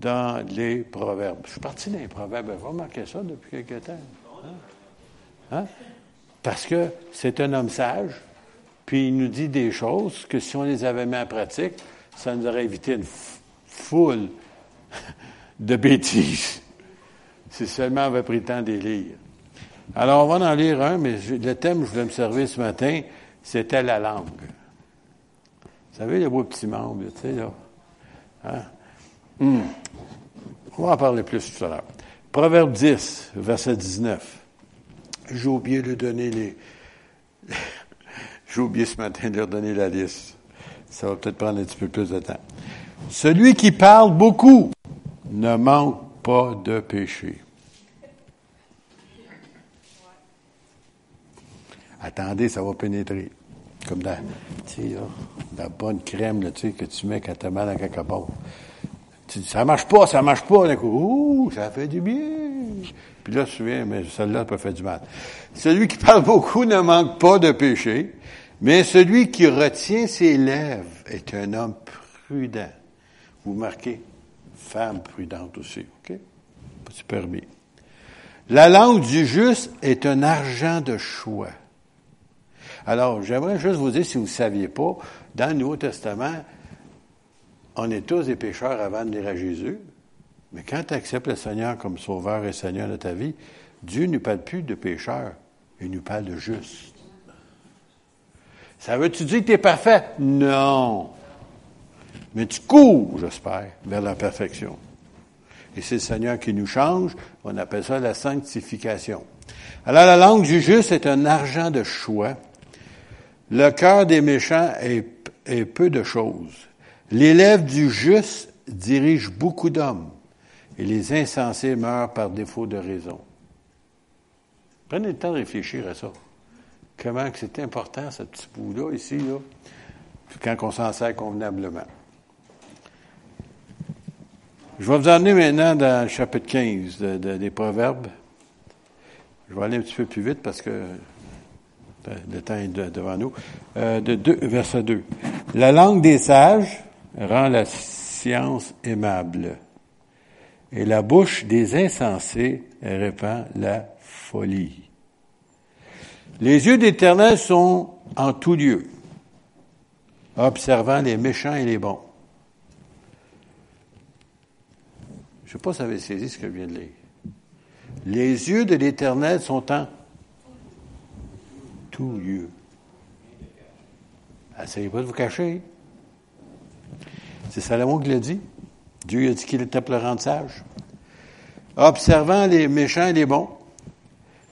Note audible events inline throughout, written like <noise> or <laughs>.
dans les proverbes. Je suis parti les proverbes. Vous remarquez ça depuis quelque temps? Hein? Hein? Parce que c'est un homme sage, puis il nous dit des choses que si on les avait mis en pratique, ça nous aurait évité une foule <laughs> de bêtises. Si seulement on avait pris le temps de les lire. Alors, on va en lire un, mais le thème que je voulais me servir ce matin, c'était la langue. Vous savez, les beaux petits membres, tu sais, là. Hein? Hmm. On va en parler plus tout à l'heure. Proverbe 10, verset 19. J'ai oublié de donner les. <laughs> J'ai oublié ce matin de leur donner la liste. Ça va peut-être prendre un petit peu plus de temps. Celui qui parle beaucoup ne manque pas de péché. Attendez, ça va pénétrer. Comme la, la bonne crème que tu mets quand tu as mal à quelque part. Tu dis, ça marche pas, ça marche pas. D'un coup, ouh, ça fait du bien. Puis là, tu te souviens, mais celle-là peut faire du mal. Celui qui parle beaucoup ne manque pas de péché, mais celui qui retient ses lèvres est un homme prudent. Vous marquez, femme prudente aussi, OK? C'est permis. La langue du juste est un argent de choix. Alors, j'aimerais juste vous dire, si vous ne saviez pas, dans le Nouveau Testament, on est tous des pécheurs avant de lire à Jésus. Mais quand tu acceptes le Seigneur comme sauveur et Seigneur de ta vie, Dieu ne parle plus de pécheur, il nous parle de juste. Ça veut-tu dire que tu es parfait? Non. Mais tu cours, j'espère, vers la perfection. Et c'est le Seigneur qui nous change. On appelle ça la sanctification. Alors, la langue du juste est un argent de choix. Le cœur des méchants est peu de choses. L'élève du juste dirige beaucoup d'hommes et les insensés meurent par défaut de raison. Prenez le temps de réfléchir à ça. Comment que c'est important, ce petit bout-là, ici, là, quand on s'en sert convenablement. Je vais vous emmener maintenant dans le chapitre 15 des Proverbes. Je vais aller un petit peu plus vite parce que le temps est devant nous. Euh, de verset 2. La langue des sages rend la science aimable et la bouche des insensés répand la folie. Les yeux d'Éternel sont en tout lieu, observant les méchants et les bons. Je ne sais pas si vous avez saisi ce que je viens de lire. Les yeux de l'Éternel sont en tout lieu. Essayez pas de vous cacher. C'est Salomon qui l'a dit? Dieu a dit qu'il était pleurant de sage. Observant les méchants et les bons,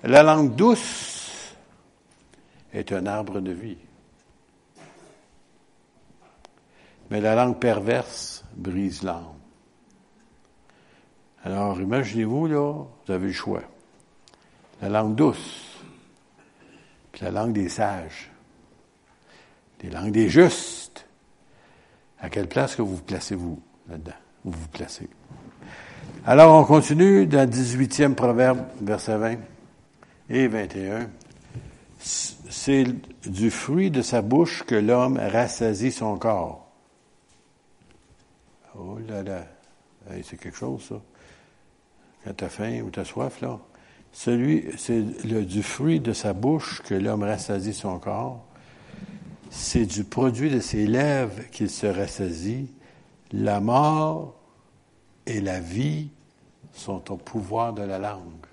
la langue douce est un arbre de vie. Mais la langue perverse brise l'âme. Alors, imaginez-vous, là, vous avez le choix. La langue douce, puis la langue des sages, les langues des justes. À quelle place que vous vous placez-vous là-dedans? Vous vous placez. Alors, on continue dans le 18e proverbe, verset 20 et 21. C'est du fruit de sa bouche que l'homme rassasie son corps. Oh là là, c'est quelque chose, ça. Quand tu as faim ou tu as soif, là. Celui, c'est du fruit de sa bouche que l'homme rassasie son corps. C'est du produit de ses lèvres qu'il se rassasie. La mort et la vie sont au pouvoir de la langue.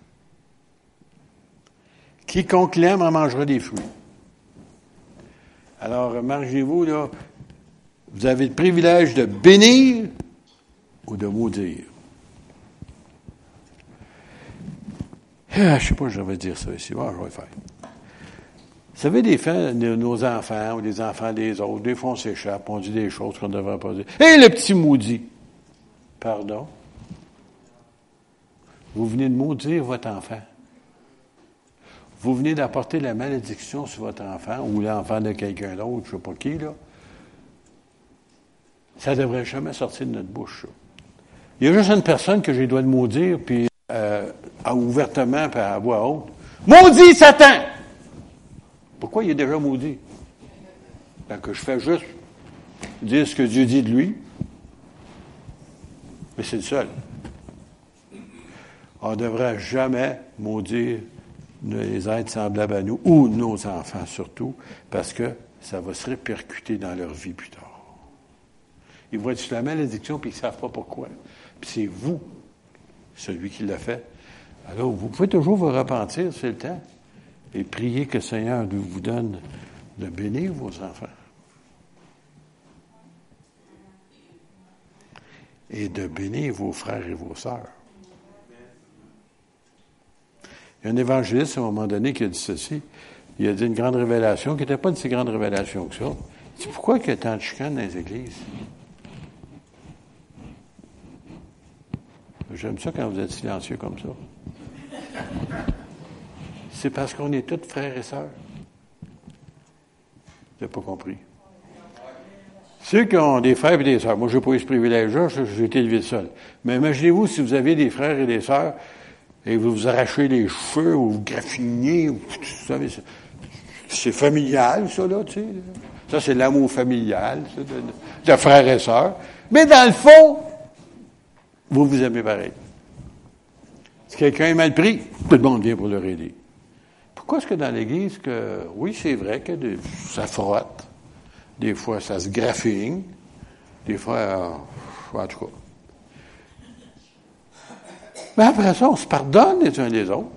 Quiconque l'aime en mangera des fruits. Alors, remarquez-vous, là, vous avez le privilège de bénir ou de maudire. Ah, je ne sais pas, je vais dire ça ici. Ah, je vais faire. Vous savez, des nos enfants ou des enfants des autres, des fois, on s'échappe, on dit des choses qu'on ne devrait pas dire. Hé, le petit maudit! Pardon? Vous venez de maudire votre enfant. Vous venez d'apporter la malédiction sur votre enfant ou l'enfant de quelqu'un d'autre, je ne sais pas qui, là. Ça ne devrait jamais sortir de notre bouche. Il y a juste une personne que j'ai dois de maudire, puis euh, ouvertement, puis à voix haute. Maudit Satan! Pourquoi il est déjà maudit? Parce que je fais juste dire ce que Dieu dit de lui. Mais c'est le seul. On ne devrait jamais maudire les êtres semblables à nous, ou nos enfants surtout, parce que ça va se répercuter dans leur vie plus tard. Ils voient la malédiction, puis ils ne savent pas pourquoi. Puis c'est vous, celui qui l'a fait. Alors, vous pouvez toujours vous repentir, c'est le temps, et prier que le Seigneur vous donne de bénir vos enfants. Et de bénir vos frères et vos sœurs. Il y a un évangéliste à un moment donné qui a dit ceci. Il a dit une grande révélation qui n'était pas une si grande révélation que ça. Il dit pourquoi il y a tant de chicanes dans les églises? J'aime ça quand vous êtes silencieux comme ça. C'est parce qu'on est tous frères et sœurs. Vous n'avez pas compris. Ceux qui ont des frères et des sœurs, moi je n'ai pas eu ce privilège-là, j'ai été élevé seul. Mais imaginez-vous si vous aviez des frères et des sœurs et vous vous arrachez les cheveux ou vous graffinez, vous savez, c'est familial, ça, là, tu sais. Ça, c'est l'amour familial, ça, de, de frères et sœurs. Mais dans le fond, vous vous aimez pareil. Si quelqu'un est mal pris, tout le monde vient pour le aider. Pourquoi est-ce que dans l'Église, que oui, c'est vrai que ça frotte, des fois ça se graphine, des fois, euh, en tout cas. Mais après ça, on se pardonne les uns les autres.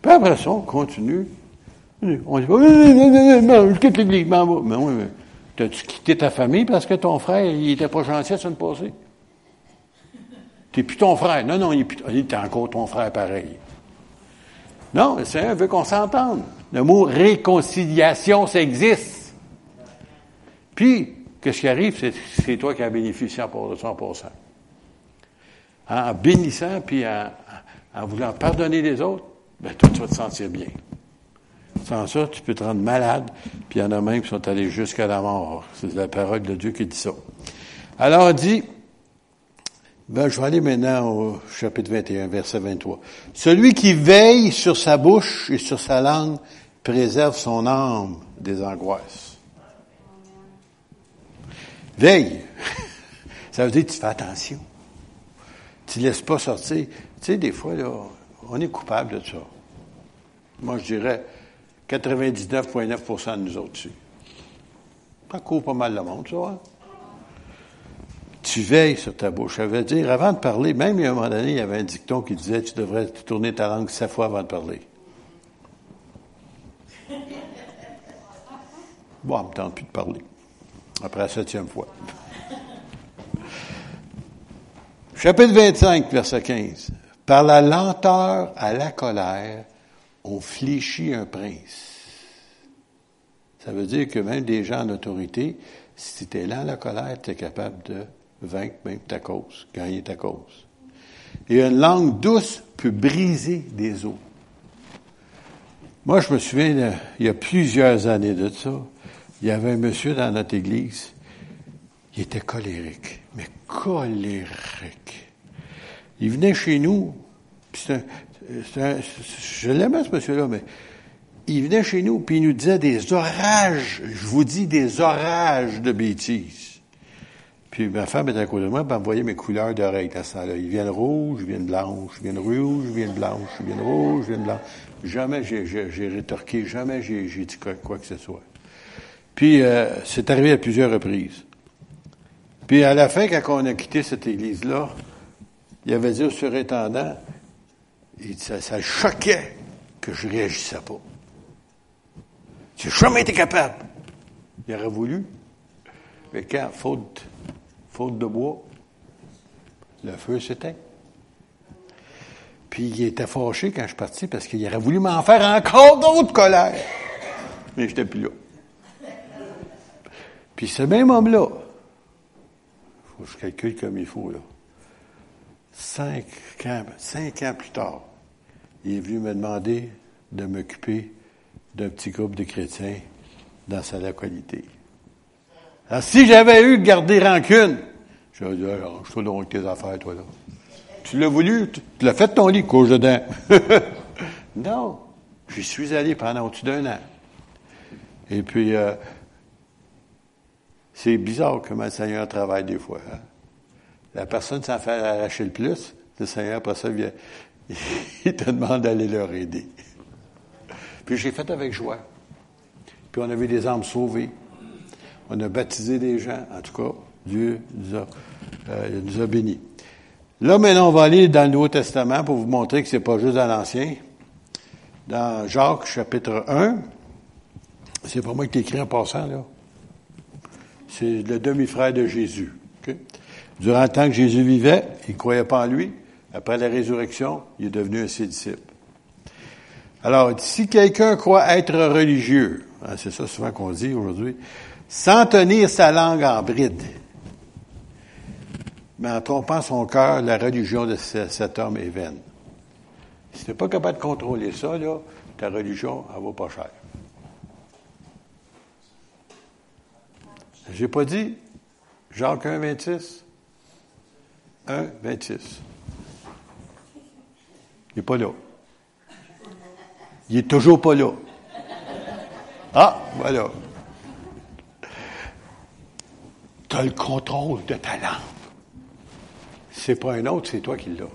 Puis après ça, on continue. On dit, non, je quitte l'Église, mais oui, mais t'as-tu quitté ta famille parce que ton frère, il était pas gentil la semaine passée? T'es plus ton frère. Non, non, il est, encore ton frère pareil. Non, le Seigneur veut qu'on s'entende. Le mot réconciliation, ça existe. Puis, qu'est-ce qui arrive? C'est toi qui as bénéficié pour 100%. En bénissant, puis en, voulant pardonner les autres, ben, toi, tu vas te sentir bien. Sans ça, tu peux te rendre malade, puis il y en a même qui sont allés jusqu'à la mort. C'est la parole de Dieu qui dit ça. Alors, on dit, ben, je vais aller maintenant au chapitre 21, verset 23. Celui qui veille sur sa bouche et sur sa langue préserve son âme des angoisses. Veille. <laughs> Ça veut dire que tu fais attention. Tu ne laisses pas sortir. Tu sais, des fois, là, on est coupable de ça. Moi, je dirais 99,9% de nous autres dessus. Ça court pas mal le monde, ça. Hein? Tu veilles sur ta bouche. Ça veut dire, avant de parler, même il y a un moment donné, il y avait un dicton qui disait, tu devrais tourner ta langue sept fois avant de parler. Bon, on me tente plus de parler. Après la septième fois. Chapitre 25, verset 15. Par la lenteur à la colère, on fléchit un prince. Ça veut dire que même des gens en autorité, si tu es lent à la colère, tu es capable de vaincre même ta cause, gagner ta cause. Et une langue douce peut briser des os. Moi, je me souviens, il y a plusieurs années de ça, il y avait un monsieur dans notre église, il était colérique, mais colérique. Il venait chez nous, je l'aimais ce monsieur-là, mais il venait chez nous, puis il nous disait des orages, je vous dis des orages de bêtises. Puis ma femme était à côté de moi, elle me voyait mes couleurs d'oreilles à ce temps-là. Ils viennent rouges, ils viennent blanches, ils viennent rouges, ils viennent blanches, ils viennent rouges, ils viennent blanches. Jamais j'ai rétorqué, jamais j'ai dit quoi, que ce soit. Puis euh, c'est arrivé à plusieurs reprises. Puis à la fin, quand on a quitté cette église-là, il avait dit au surintendant, ça, ça choquait que je réagissais pas. J'ai jamais été capable. Il aurait voulu. Mais quand, faute faute de bois, le feu s'éteint. Puis il était fâché quand je suis parti parce qu'il aurait voulu m'en faire encore d'autres colères. Mais je n'étais plus là. Puis ce même homme-là, faut que je calcule comme il faut, là. Cinq ans, cinq ans plus tard, il est venu me demander de m'occuper d'un petit groupe de chrétiens dans sa localité. Alors, si j'avais eu gardé rancune, j'aurais dit, je te donc tes affaires, toi, là. Tu l'as voulu, tu, l'as fait ton lit, couche dedans. <laughs> non. J'y suis allé pendant au-dessus d'un an. Et puis, euh, c'est bizarre comment le Seigneur travaille des fois. Hein. la personne s'en fait arracher le plus, le Seigneur, après ça, vient, <laughs> il te demande d'aller leur aider. Puis j'ai fait avec joie. Puis on a vu des âmes sauvées. On a baptisé des gens. En tout cas, Dieu nous a, euh, nous a bénis. Là, maintenant, on va aller dans le Nouveau Testament pour vous montrer que c'est pas juste dans l'Ancien. Dans Jacques, chapitre 1, c'est pas moi qui t'écris en passant, là. C'est le demi-frère de Jésus. Durant le temps que Jésus vivait, il ne croyait pas en lui. Après la résurrection, il est devenu un ses disciples. Alors, si quelqu'un croit être religieux, hein, c'est ça souvent qu'on dit aujourd'hui, sans tenir sa langue en bride, mais en trompant son cœur, la religion de cet homme est vaine. Si tu n'es pas capable de contrôler ça, là, ta religion, elle vaut pas cher. J'ai pas dit Jacques 1, 26? 1, 26. Il n'est pas là. Il est toujours pas là. Ah, voilà. Tu as le contrôle de ta langue. C'est pas un autre, c'est toi qui l'as.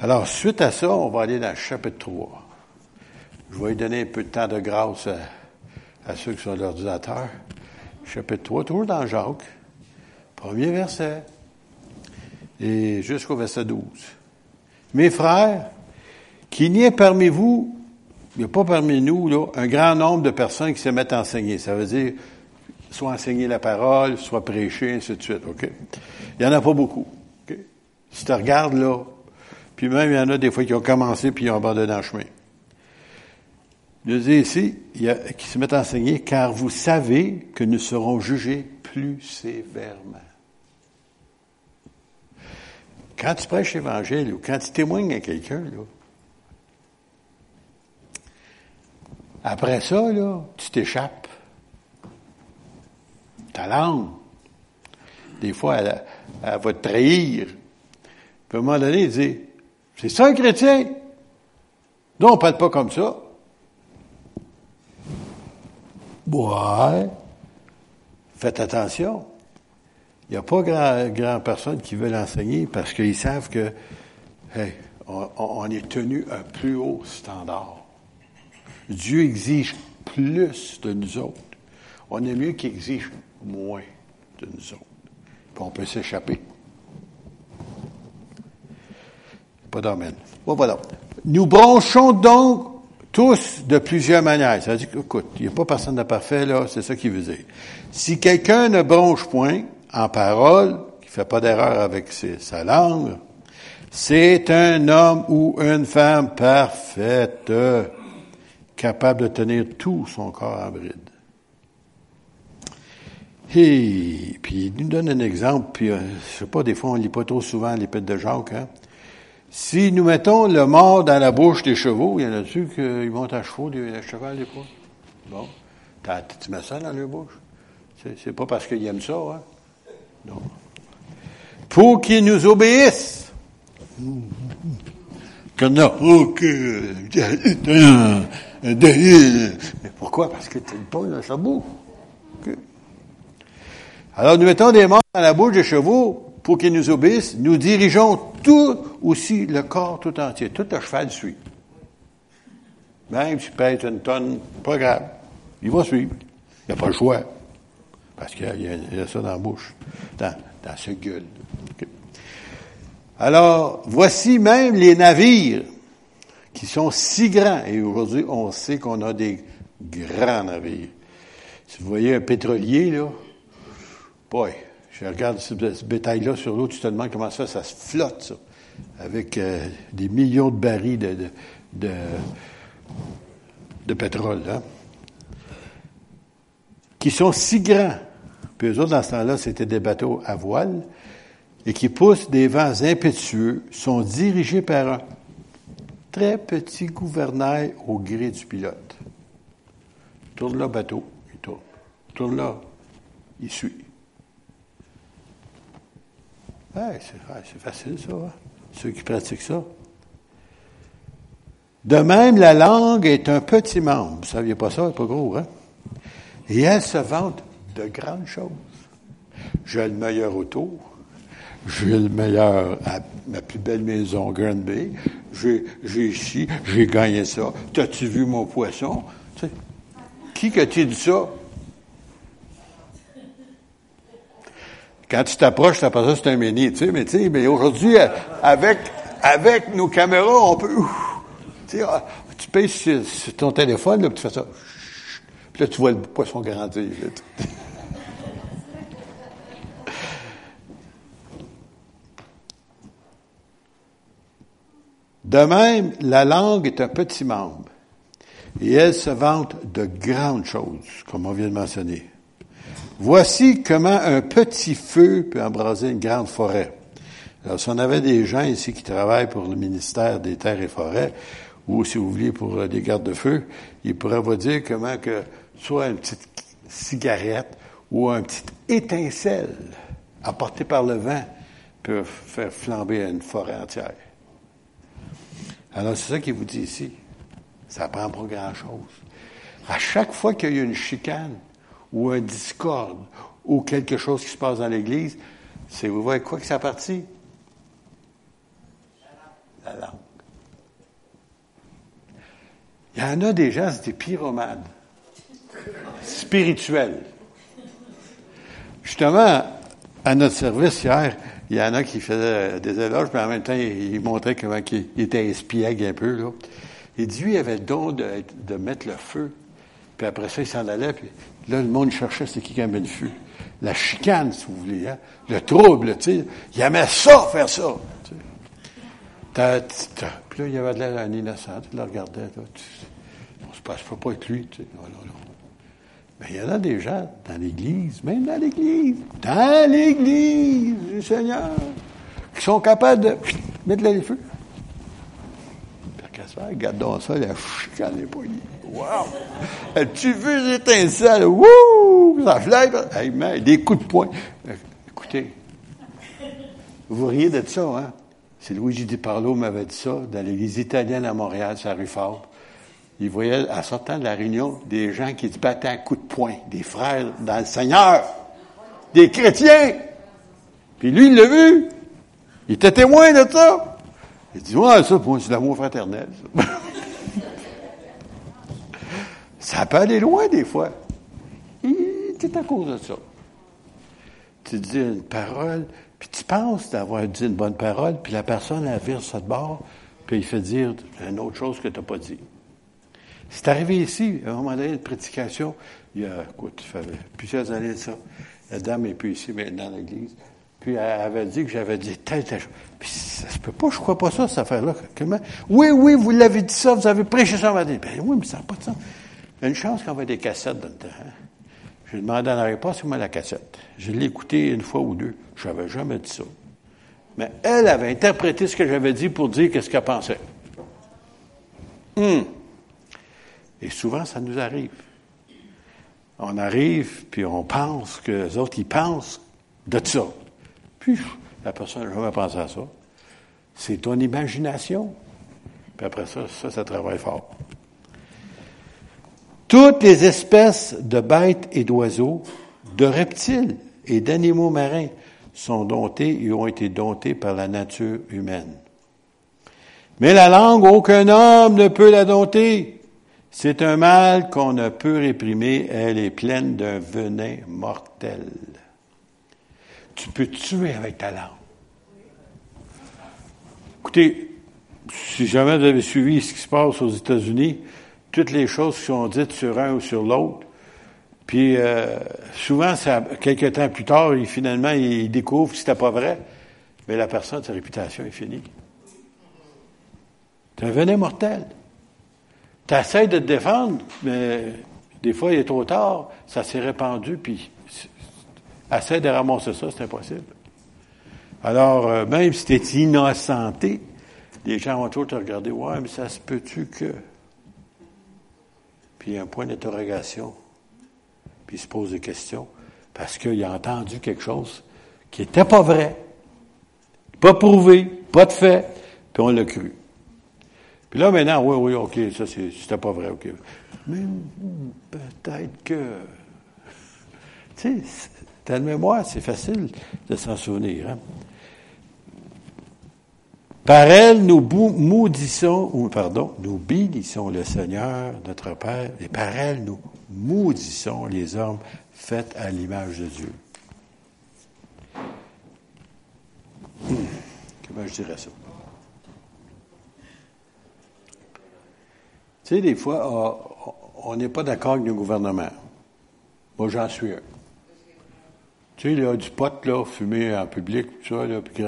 Alors, suite à ça, on va aller dans le chapitre 3. Je vais donner un peu de temps de grâce à, ceux qui sont l'ordinateur. Chapitre 3, toujours dans Jacques. Premier verset. Et jusqu'au verset 12. Mes frères, qu'il n'y ait parmi vous, il n'y a pas parmi nous, là, un grand nombre de personnes qui se mettent à enseigner. Ça veut dire, soit enseigner la parole, soit prêcher, ainsi de suite, OK? Il n'y en a pas beaucoup. Si tu regardes, là, puis même, il y en a des fois qui ont commencé puis ils ont abandonné le chemin. Je dis ici, il qui se mettent à enseigner, car vous savez que nous serons jugés plus sévèrement. Quand tu prêches l'Évangile ou quand tu témoignes à quelqu'un, après ça, là, tu t'échappes. Ta langue, des fois, elle, va te trahir. Puis à un moment donné, il dit, c'est ça un chrétien? Non, on ne parle pas comme ça. Ouais. Faites attention. Il n'y a pas grand, grand personne qui veut l'enseigner parce qu'ils savent que, hey, on, est tenu à un plus haut standard. Dieu exige plus de nous autres. On est mieux qu'il exige moins de nous autres. On peut s'échapper. Pas d'amène. Bon, voilà. Nous branchons donc tous de plusieurs manières. Ça veut dire écoute, il n'y a pas personne de parfait, là, c'est ça qu'il veut dire. Si quelqu'un ne bronche point, en parole, qui fait pas d'erreur avec sa langue, c'est un homme ou une femme parfaite, capable de tenir tout son corps en bride. Et puis il nous donne un exemple, puis euh, je sais pas, des fois on lit pas trop souvent l'épître de Jacques. Hein? Si nous mettons le mort dans la bouche des chevaux, il y en a-tu qui montent à chevaux, des, cheval des fois? Bon. Tu mets ça dans leur bouche? C'est pas parce qu'ils aiment ça, hein? Non. Pour qu'ils nous obéissent. Mais pourquoi? Parce que tu pas dans sa bouche. Alors nous mettons des morts dans la bouche des chevaux pour qu'ils nous obéissent. Nous dirigeons tout aussi le corps tout entier. Tout le cheval suit. Même si tu pèses une tonne, pas grave. Il va suivre. Il n'y a pas le choix. Parce qu'il y, a ça dans la bouche, dans, dans ce gueule. Alors, voici même les navires qui sont si grands. Et aujourd'hui, on sait qu'on a des grands navires. Si vous voyez un pétrolier, là, boy, je regarde ce, bétail-là sur l'eau, tu te demandes comment ça, ça se flotte, ça, avec euh, des millions de barils de, de, de, pétrole, hein, qui sont si grands puis eux autres, dans ce temps-là, c'était des bateaux à voile et qui poussent des vents impétueux, sont dirigés par un très petit gouvernail au gré du pilote. Tourne là, bateau, il tourne. Tourne là, il suit. C'est facile, ça. Hein? Ceux qui pratiquent ça. De même, la langue est un petit membre. Vous ne saviez pas ça, elle pas gros, hein? Et elle se vante de grandes choses. J'ai le meilleur auto, j'ai le meilleur, ma plus belle maison, Grand Bay, j'ai, j'ai ici, j'ai gagné ça. T'as-tu vu mon poisson? Tu sais, qui que tu dit ça? Quand tu t'approches, ça, c'est un mini, tu sais, mais tu sais, mais aujourd'hui, avec, avec nos caméras, on peut, tu sais, ah, tu payes sur, ton téléphone, là, puis tu fais ça. Puis là, tu vois le poisson grandir. De même, la langue est un petit membre. Et elle se vante de grandes choses, comme on vient de mentionner. Voici comment un petit feu peut embraser une grande forêt. Alors, si on avait des gens ici qui travaillent pour le ministère des Terres et Forêts, ou si vous voulez pour des gardes-feu, ils pourraient vous dire comment que soit une petite cigarette ou un petit étincelle apporté par le vent peut faire flamber une forêt entière. Alors, c'est ça qu'il vous dit ici. Ça prend pas grand-chose. À chaque fois qu'il y a une chicane ou un discorde ou quelque chose qui se passe dans l'Église, c'est, vous voyez quoi que ça partit? La langue. Il y en a des gens, c'est des pyromanes. Spirituels. Justement, à notre service hier, il y en a qui faisaient des éloges, mais en même temps, il, montrait comment il, était espiègle un peu. Là. Il dit, lui, il avait le don de, de, mettre le feu. Puis après ça, il s'en allait. Puis là, le monde cherchait c'est qui qui avait le feu. La chicane, si vous voulez. Hein? Le trouble, tu sais. Il aimait ça, faire ça. Tu sais. Puis là, il y avait de l'air innocent. Tu le regardais. Là, on se passe, peut pas être lui. Tu sais. Mais il y en a des gens dans l'Église, même dans l'Église, dans l'Église du Seigneur, qui sont capables de mettre les feux. Casper, regarde donc ça, la chicane les poignets. Wow! As-tu vu les étincelles? Wouh! Ça flaire. Hey, man, des coups de poing. Euh, écoutez, vous riez de ça, hein? C'est Luigi Di Parlo m'avait dit ça dans l'église italienne à Montréal, sur la rue Fabre il voyait, en sortant de la réunion, des gens qui se battaient à coups de poing, des frères dans le Seigneur, des chrétiens. Puis lui, il l'a vu. Il était témoin de ça. Il dit, ouais, ça, c'est l'amour fraternel. Ça. <laughs> ça peut aller loin des fois. C'est à cause de ça. Tu dis une parole, puis tu penses d'avoir dit une bonne parole, puis la personne, elle vire ça de bord, puis il fait dire une autre chose que tu n'as pas dit. C'est arrivé ici, à un moment donné, une prédication, il y a, écoute, ça fait plusieurs années de ça. La dame n'est plus ici, mais dans l'église. Puis elle avait dit que j'avais dit telle, telle chose. Puis ça se peut pas, je crois pas ça, cette affaire-là. Comment? Oui, oui, vous l'avez dit ça, vous avez prêché ça. Ben oui, mais ça n'a pas de sens. Il y a une chance qu'on ait des cassettes dans le temps. Hein? Lui demandé en réponse, c'est moi la cassette. Je l'ai écouté une fois ou deux. Je n'avais jamais dit ça. Mais elle avait interprété ce que j'avais dit pour dire qu'est-ce qu'elle pensait. Hum. Et souvent, ça nous arrive. On arrive, puis on pense que les autres, ils pensent de ça. Puis, la personne n'a jamais pensé à ça. C'est ton imagination. Puis après ça, ça, ça travaille fort. Toutes les espèces de bêtes et d'oiseaux, de reptiles et d'animaux marins sont domptés et ont été domptés par la nature humaine. Mais la langue, aucun homme ne peut la dompter. C'est un mal qu'on ne peut réprimer, elle est pleine d'un venin mortel. Tu peux tuer avec ta langue. Écoutez, si jamais vous avez suivi ce qui se passe aux États-Unis, toutes les choses qui sont dites sur un ou sur l'autre, puis euh, souvent, ça, quelques temps plus tard, il, finalement, il découvre que c'était pas vrai, mais la personne, sa réputation est finie. C'est un venin mortel. Tu essaies de te défendre, mais des fois, il est trop tard, ça s'est répandu, puis essaie de ramasser ça, c'est impossible. Alors, euh, même si tu es innocenté, les gens vont toujours te regarder, ouais, mais ça se peut-tu que? Puis il y a un point d'interrogation, puis il se pose des questions, parce qu'il a entendu quelque chose qui n'était pas vrai, pas prouvé, pas de fait, puis on l'a cru. Puis là, maintenant, oui, oui, OK, ça, c'était pas vrai, OK. Mais peut-être que. <laughs> Tu sais, ta mémoire, c'est facile de s'en souvenir. Hein? Par elle, nous maudissons, ou pardon, nous bénissons le Seigneur, notre Père, et par elle, nous maudissons les hommes faits à l'image de Dieu. Comment je dirais ça? Tu sais, des fois, on n'est pas d'accord avec le gouvernement. Moi, j'en suis un. Tu sais, là, du pot, là, fumé en public, tout ça, là, puis,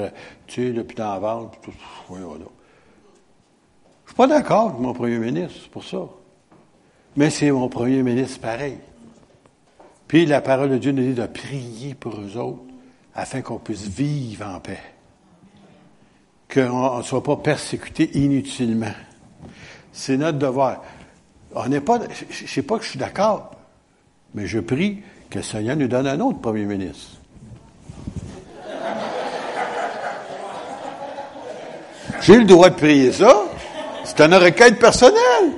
tu sais, là, puis dans la vente, tout, voilà. Je suis pas d'accord avec mon premier ministre, c'est pour ça. Mais c'est mon premier ministre pareil. Puis la parole de Dieu nous dit de prier pour eux autres afin qu'on puisse vivre en paix. Qu'on ne soit pas persécuté inutilement. C'est notre devoir. On n'est pas, je sais pas que je suis d'accord, mais je prie que le Seigneur nous donne un autre premier ministre. J'ai le droit de prier ça. C'est une requête personnelle.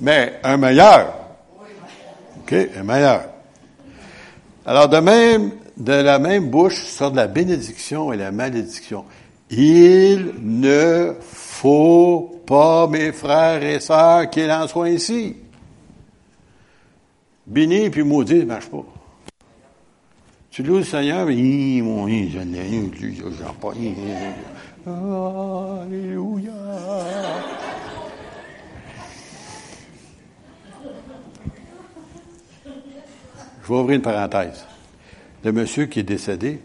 Mais un meilleur. OK? Un meilleur. Alors, de même, de la même bouche sort de la bénédiction et la malédiction. Il ne faut pas, mes frères et sœurs, qu'il en soit ainsi. Béni puis maudit, ne marche pas. Tu loues le Seigneur, mais mon je l'ai, j'en pas. Alléluia. Je vais ouvrir une parenthèse. Le monsieur qui est décédé,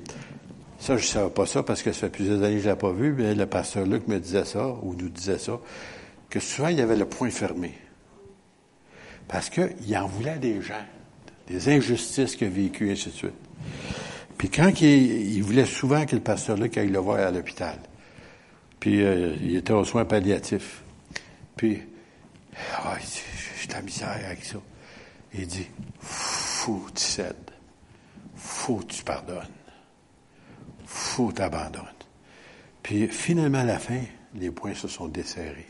ça, je ne savais pas ça parce que ça fait plusieurs années que je ne l'ai pas vu, mais le pasteur Luc me disait ça, ou nous disait ça, que souvent il y avait le point fermé. Parce qu'il en voulait des gens, des injustices qu'il a vécues, et ainsi de suite. Puis quand il, voulait souvent que le pasteur Luc aille le voir à l'hôpital. Puis euh, il était aux soins palliatifs. Puis, oh, j'ai de la misère avec ça. Il dit, faut que tu cèdes. Faut que tu pardonnes faut t'abandonner. Puis finalement, à la fin, les poings se sont desserrés.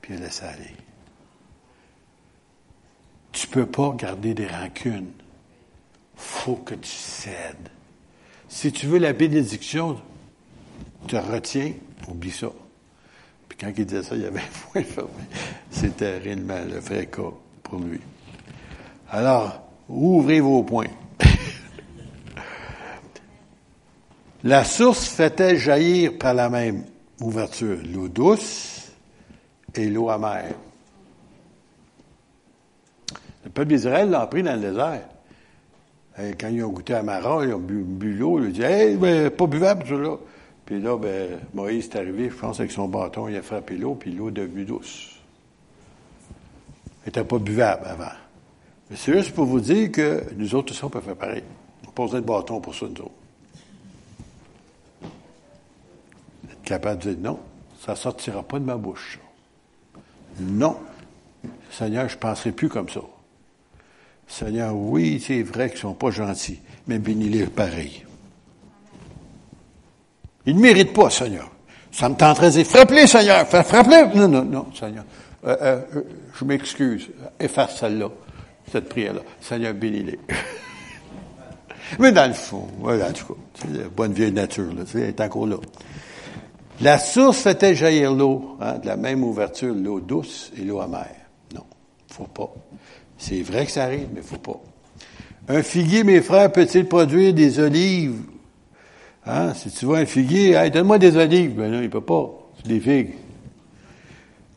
Puis elle laisse aller. Tu peux pas garder des rancunes. faut que tu cèdes. Si tu veux la bénédiction, tu retiens, oublie ça. Puis quand il disait ça, il y avait un point. C'était réellement le vrai cas pour lui. Alors, ouvrez vos poings. <laughs> La source fait-elle jaillir par la même ouverture l'eau douce et l'eau amère? Le peuple d'Israël l'a pris dans le désert. quand ils ont goûté à Mara, ils ont bu, l'eau, ils ont dit Hey, ben, pas buvable, ça là. Puis là, ben, Moïse est arrivé, je pense, avec son bâton, il a frappé l'eau, puis l'eau est devenue douce. Elle n'était pas buvable avant. Mais c'est juste pour vous dire que nous autres, aussi, on peut faire pareil. On pose de bâton pour ça, nous autres. capable de dire non, ça ne sortira pas de ma bouche. Non. Seigneur, je ne penserai plus comme ça. Seigneur, oui, c'est vrai qu'ils ne sont pas gentils, mais bénis-les pareil. Ils ne méritent pas, Seigneur. Ça me tenterait de dire, frappe-les, Seigneur, frappe-les. Non, non, non, Seigneur. Euh, euh, je m'excuse. Efface celle-là, cette prière-là. Seigneur, bénis-les. <laughs> mais dans le fond, voilà, en tout cas, c'est la bonne vieille nature, là, elle est encore là. La source fait jaillir l'eau, hein, de la même ouverture, l'eau douce et l'eau amère. Non, faut pas. C'est vrai que ça arrive, mais faut pas. Un figuier, mes frères, peut-il produire des olives? Hein, si tu vois un figuier, hey, donne-moi des olives. Ben non, il peut pas. C'est des figues.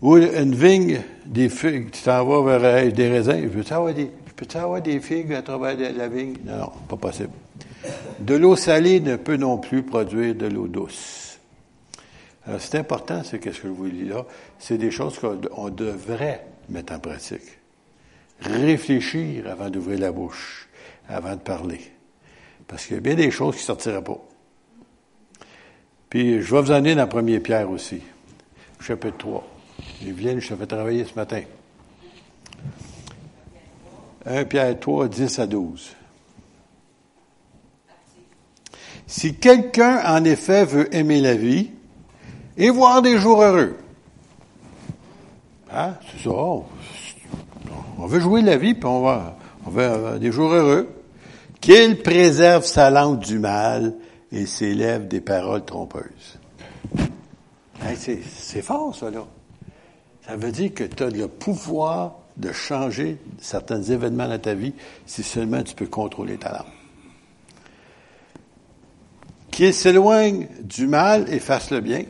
Ou une vigne, des figues. Tu t'en vas vers des raisins. Peux-tu avoir des, peux avoir des figues à travers la vigne? Non, non, pas possible. De l'eau salée ne peut non plus produire de l'eau douce. Euh, c'est important, c'est ce que je vous dis là. C'est des choses qu'on devrait mettre en pratique. Réfléchir avant d'ouvrir la bouche, avant de parler. Parce qu'il y a bien des choses qui ne sortiraient pas. Puis, je vais vous amener dans la première pierre aussi. Chapitre 3. Evelyne, je te fais travailler ce matin. 1 Pierre 3, 10 à 12. Si quelqu'un, en effet, veut aimer la vie, et voir des jours heureux. Hein? C'est ça. On veut jouer la vie, puis on va, veut avoir des jours heureux. Qu'il préserve sa langue du mal et ses lèvres des paroles trompeuses. c'est fort, ça, là. Ça veut dire que tu as le pouvoir de changer certains événements dans ta vie si seulement tu peux contrôler ta langue. Qu'il s'éloigne du mal et fasse le bien,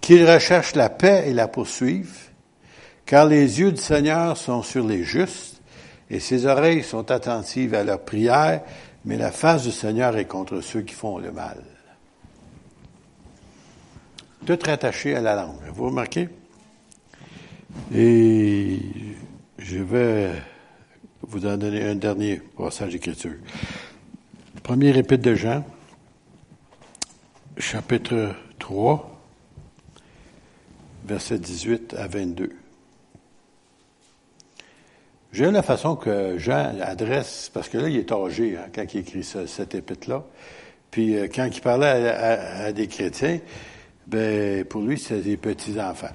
qu'il recherche la paix et la poursuive, car les yeux du Seigneur sont sur les justes et ses oreilles sont attentives à leurs prières, mais la face du Seigneur est contre ceux qui font le mal. Tout rattaché à la langue. Vous remarquez? Et je vais vous en donner un dernier passage d'écriture. Premier épître de Jean, chapitre 3, versets 18 à 22. J'aime la façon que Jean adresse, parce que là, il est âgé hein, quand il écrit cette épître-là. Puis euh, quand il parlait à, des chrétiens, ben pour lui, c'est des petits-enfants.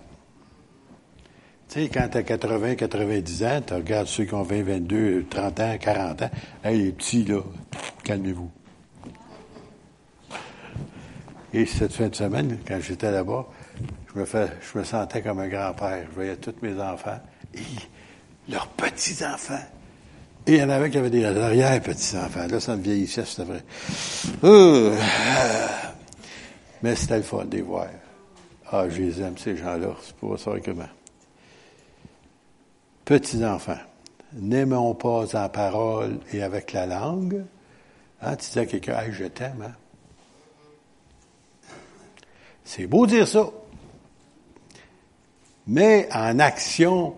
Tu sais, quand tu as 80, 90 ans, tu regardes ceux qui ont 20, 22, 30 ans, 40 ans. Hey, les petits, là, calmez-vous. Et cette fin de semaine, quand j'étais là-bas, je me, sentais comme un grand-père. Je voyais tous mes enfants leurs petits-enfants. Et il y en avait qui avaient des arrière-petits-enfants. Là, ça me vieillissait, c'était vrai. Euh, mais c'était le fun de les voir. Ah, je les aime, ces gens-là. C'est pas ça comment petits-enfants, n'aimons pas en parole et avec la langue. Hein, tu dis à quelqu'un, hey, je t'aime. Hein? C'est beau dire ça. Mais en action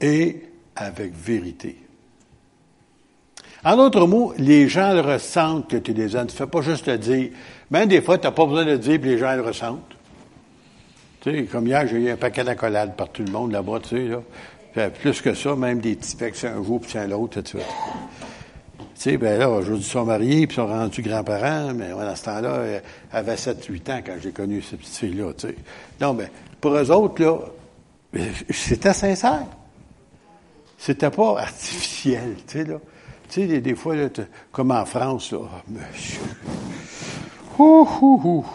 et avec vérité. En d'autres mots, les gens le ressentent que tu les aimes. Tu ne fais pas juste le dire. Même des fois, tu n'as pas besoin de le dire, puis les gens le ressentent. Tu sais, comme hier, j'ai eu un paquet d'accolades par tout le monde là-bas, tu sais, là. plus que ça, même des petits pecs, un jour, puis un l'autre, tout de. Tu sais, ben là, aujourd'hui, ils sont mariés, puis ils sont rendus grands-parents, mais à ce temps-là, elle avait 7-8 ans quand j'ai connu cette petite fille-là, tu sais. Non, mais pour eux autres, là, c'était sincère. C'était pas artificiel, tu sais, là. Tu sais, des, fois, là, comme en France, là, oh, monsieur. Ouh, ouh, ouh.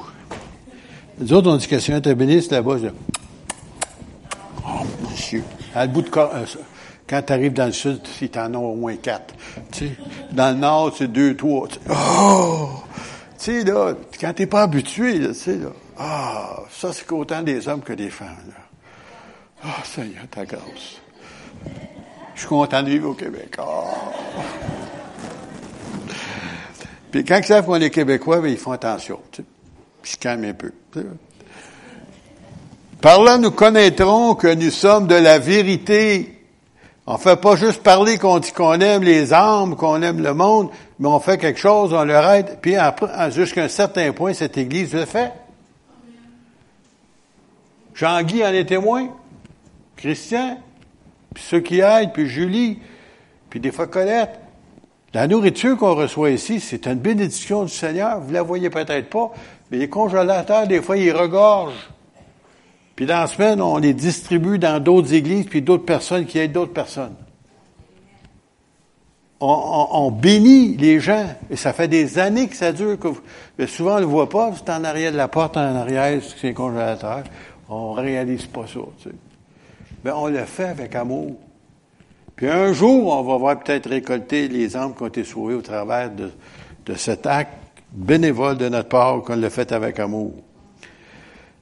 Nous autres, on dit que si un bénisse là-bas, je... Oh, monsieur. À le bout de euh, quand tu arrives dans le sud, si t'en as au moins quatre. Tu sais, dans le nord, c'est deux, trois. Tu sais. Oh! Tu sais, là, quand t'es pas habitué, tu sais, là. Ah, ça, c'est autant des hommes que des femmes, là. Ah, oh, Seigneur, ta grâce. Je suis content de vivre au Québec. Oh. Puis quand ils savent qu'on est Québécois, bien, ils font attention. Tu sais je calme un peu. Par là, nous connaîtrons que nous sommes de la vérité. On fait pas juste parler qu'on dit qu'on aime les âmes, qu'on aime le monde, mais on fait quelque chose, on leur aide, puis jusqu'à un certain point, cette Église le fait. Jean-Guy en est témoin, Christian, puis ceux qui aident, puis Julie, puis des fois Colette. La nourriture qu'on reçoit ici, c'est une bénédiction du Seigneur. Vous la voyez peut-être pas, mais les congélateurs, des fois, ils regorgent. Puis dans la semaine, on les distribue dans d'autres églises, puis d'autres personnes qui aident d'autres personnes. On, bénit les gens, et ça fait des années que ça dure. Que mais souvent, on ne le voit pas, c'est en arrière de la porte, en arrière, c'est un congélateur. On réalise pas ça. Tu sais. Mais on le fait avec amour. Puis un jour, on va voir peut-être récolter les âmes qui ont été sauvées au travers de, de cet acte bénévole de notre part qu'on le fait avec amour.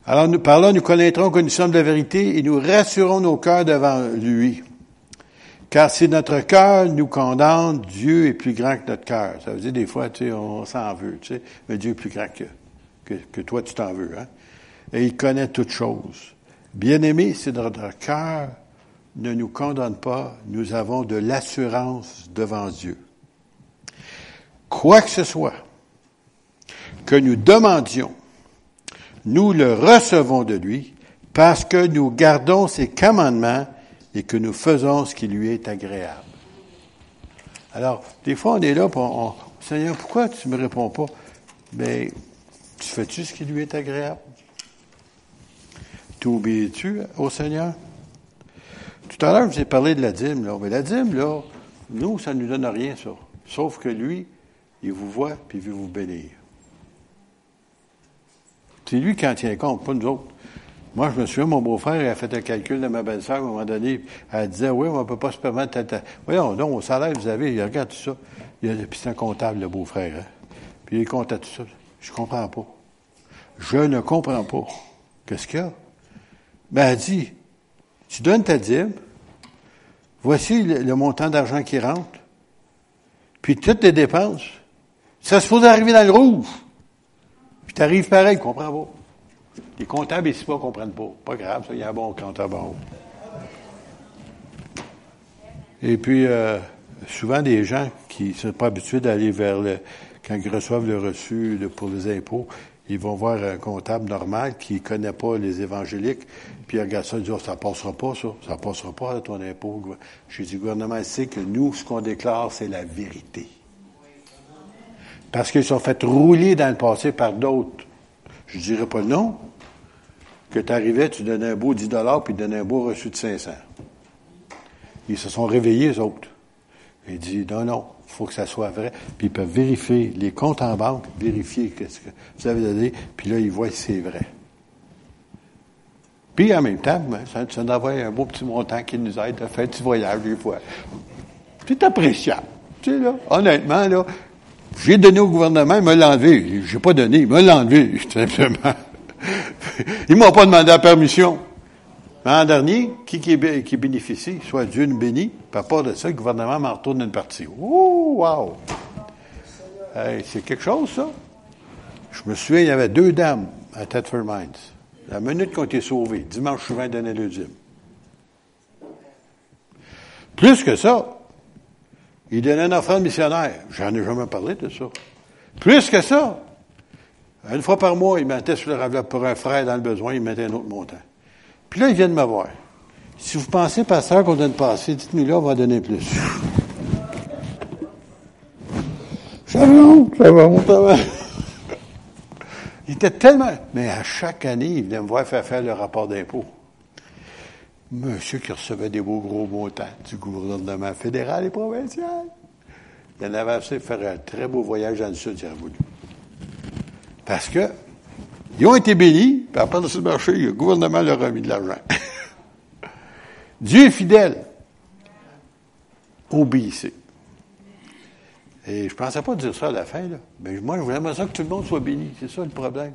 Alors, nous, par là, nous connaîtrons que nous sommes de la vérité et nous rassurons nos cœurs devant lui. Car si notre cœur nous condamne, Dieu est plus grand que notre cœur. Ça veut dire, des fois, tu on s'en veut, mais Dieu est plus grand que, que, que toi, tu t'en veux, hein. Et il connaît toutes choses. Bien-aimé, si notre cœur ne nous condamne pas, nous avons de l'assurance devant Dieu. Quoi que ce soit, que nous demandions, nous le recevons de lui parce que nous gardons ses commandements et que nous faisons ce qui lui est agréable. Alors, des fois, on est là, pour Seigneur, pourquoi tu me réponds pas? Mais, ben, tu fais-tu ce qui lui est agréable? Tu obéis-tu au Seigneur? Tout à l'heure, je vous ai parlé de la dîme, là. Mais la dîme, là, nous, ça ne nous donne rien, ça. Sauf que lui, Il vous voit, puis il veut vous bénir. C'est lui qui en tient compte, pas nous autres. Moi, je me souviens, mon beau-frère, il a fait un calcul de ma belle-sœur à un moment donné. Elle disait, oui, on ne peut pas se permettre... Voyons, donc, au salaire, vous avez, il regarde tout ça. Il a, puis c'est un comptable, le beau-frère. Hein. Puis il compte tout ça. Je comprends pas. Je ne comprends pas. Qu'est-ce qu'il y a? Ben, elle dit, tu donnes ta dîme, voici le, montant d'argent qui rentre, puis toutes tes dépenses, ça se pose arriver dans le rouge. Puis t'arrives pareil, comprends pas. Les comptables ici pas comprennent pas. Pas grave, ça, il y a un bon comptable en haut. Et puis, euh, souvent des gens qui ne sont pas habitués d'aller vers le, quand ils reçoivent le reçu pour les impôts, ils vont voir un comptable normal qui ne connaît pas les évangéliques, puis il regarde ça et dit, oh, ça passera pas, ça, ça passera pas ton impôt. J'ai dit, le gouvernement sait que nous, ce qu'on déclare, c'est la vérité. Parce qu'ils sont fait rouler dans le passé par d'autres. Je dirais pas non, que tu arrivais, tu donnais un beau 10 puis tu donnais un beau reçu de 500. Ils se sont réveillés, les autres. Il dit, non, non, faut que ça soit vrai. Puis ils peuvent vérifier les comptes en banque, vérifier ce que vous avez donné, puis là, ils voient si c'est vrai. Puis en même temps, ben, ça, ça envoie un beau petit montant qui nous aide à faire un petit voyage des fois. C'est appréciable. Tu sais, là, honnêtement, là, j'ai donné au gouvernement, il m'a l'enlevé. J'ai pas donné, il m'a l'enlevé, <laughs> simplement. Ils m'ont pas demandé la permission. L'an dernier, qui, qui, bénéficie, soit Dieu nous bénit, puis à part de ça, le gouvernement m'en retourne une partie. Ouh, wow! c'est quelque chose, ça? Je me souviens, il y avait deux dames à Thetford Mines. La minute qu'on été sauvés, dimanche souvent donné le dîme. Plus que ça, il donnait un offrande missionnaire. J'en ai jamais parlé de ça. Plus que ça, une fois par mois, il mettait sur le enveloppe pour un frère dans le besoin, il mettait un autre montant. Puis là, il vient de me voir. Si vous pensez, pasteur, qu'on donne pas assez, dites-nous là, on va donner plus. <laughs> Ça monte, ça monte, ça. <laughs> Il était tellement... Mais à chaque année, il venait me voir faire faire le rapport d'impôt. Monsieur qui recevait des beaux gros montants du gouvernement fédéral et provincial. Il en avait assez de faire un très beau voyage dans le sud, il voulu. Parce que ils ont été bénis, puis après ce marché, le gouvernement leur a mis de l'argent. <laughs> Dieu est fidèle. Obéissez. Et je ne pensais pas dire ça à la fin, là. Mais moi, je voulais ça que tout le monde soit béni. C'est ça le problème.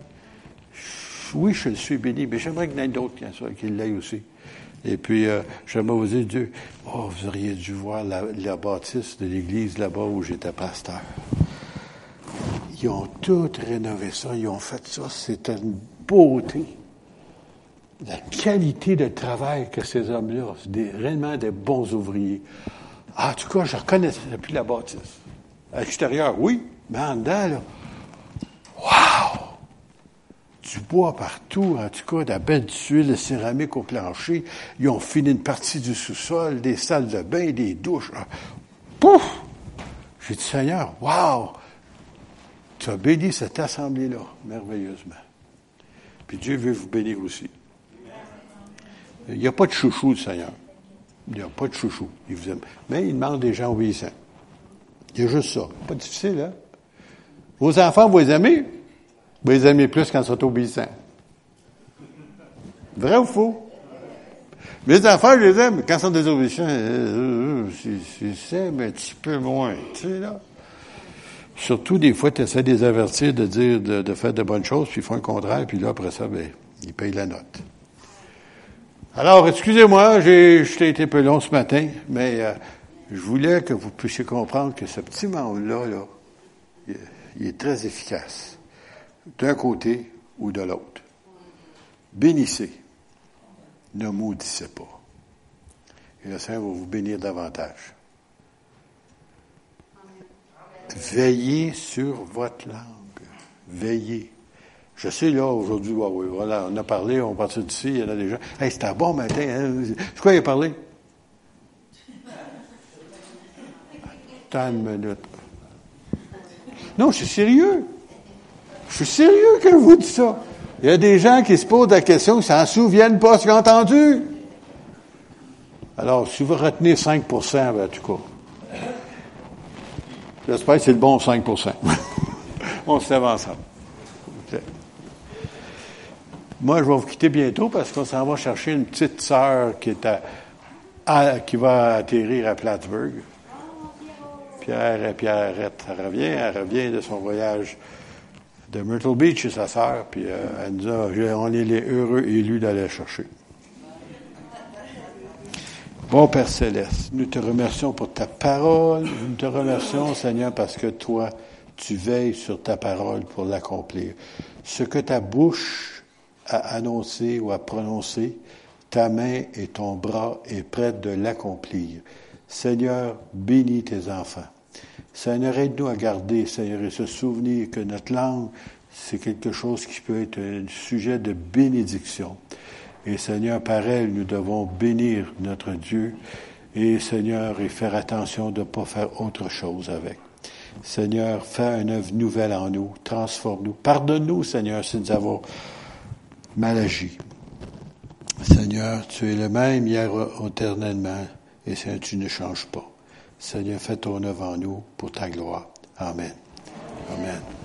Oui, je suis béni, mais j'aimerais qu'il y en ait d'autres qui l'aient aussi. Et puis, euh, j'aimerais vous dire, Dieu, oh, vous auriez dû voir la, la bâtisse de l'église là-bas où j'étais pasteur. Ils ont tout rénové ça, ils ont fait ça. C'est une beauté. La qualité de travail que ces hommes-là, c'est réellement des bons ouvriers. en tout cas, je reconnaissais plus la bâtisse. À l'extérieur, oui, mais en dedans, là, wow! Du bois partout, en tout cas, de la belle tuile de céramique au plancher. Ils ont fini une partie du sous-sol, des salles de bain, des douches. Pouf! J'ai dit, Seigneur, wow! Tu as béni cette assemblée-là merveilleusement. Puis Dieu veut vous bénir aussi. Il n'y a pas de chouchou, le Seigneur. Il n'y a pas de chouchou. Il vous aime. Mais il demande des gens obéissants. Il y a juste ça. Pas difficile, hein? Vos enfants, vous les aimez? Vous les aimez plus quand ils sont obéissants. Vrai ou faux? Mes enfants, je les aime. Quand ils sont désobéissants, euh, euh, euh, c'est un petit peu moins. Tu sais, là? Surtout, des fois, tu essaies de les avertir de dire, de, faire de bonnes choses, puis ils font le contraire, puis là, après ça, ben, ils payent la note. Alors, excusez-moi, j'ai, été un peu long ce matin, mais euh, je voulais que vous puissiez comprendre que ce petit monde-là, là, il est très efficace, d'un côté ou de l'autre. Bénissez, ne maudissez pas. Et le Seigneur va vous bénir davantage. Veillez sur votre langue. Veillez. Je sais, là, aujourd'hui, voilà, on a parlé, on partit d'ici, il y en a des gens. Hey, c'était un bon matin, hein? C'est quoi il a parlé? Une minute. Non, je suis sérieux. Je suis sérieux que je vous dis ça. Il y a des gens qui se posent la question, qui s'en souviennent pas ce qu'ils ont entendu. Alors, si vous retenez 5% ben, en tout cas, J'espère que c'est le bon 5% <laughs> On se lève ensemble. Moi, je vais vous quitter bientôt parce qu'on s'en va chercher une petite sœur qui est à, qui va atterrir à Plattsburgh. Pierre et Pierrette. Elle revient, elle revient de son voyage de Myrtle Beach chez sa sœur, puis euh, elle nous a, on est les heureux élus d'aller chercher. Bon Père Céleste, nous te remercions pour ta parole. Nous te remercions, Seigneur, parce que toi, tu veilles sur ta parole pour l'accomplir. Ce que ta bouche a annoncé ou a prononcé, ta main et ton bras est prête de l'accomplir. Seigneur, bénis tes enfants. Seigneur, aide-nous à garder, Seigneur, et se souvenir que notre langue, c'est quelque chose qui peut être un sujet de bénédiction. Et Seigneur, par elle, nous devons bénir notre Dieu et Seigneur, et faire attention de ne pas faire autre chose avec. Seigneur, fais une œuvre nouvelle en nous, transforme-nous. Pardonne-nous, Seigneur, si nous avons mal agi. Seigneur, tu es le même hier éternellement, et Seigneur, tu ne changes pas. Seigneur, fais ton œuvre en nous pour ta gloire. Amen. Amen. Amen.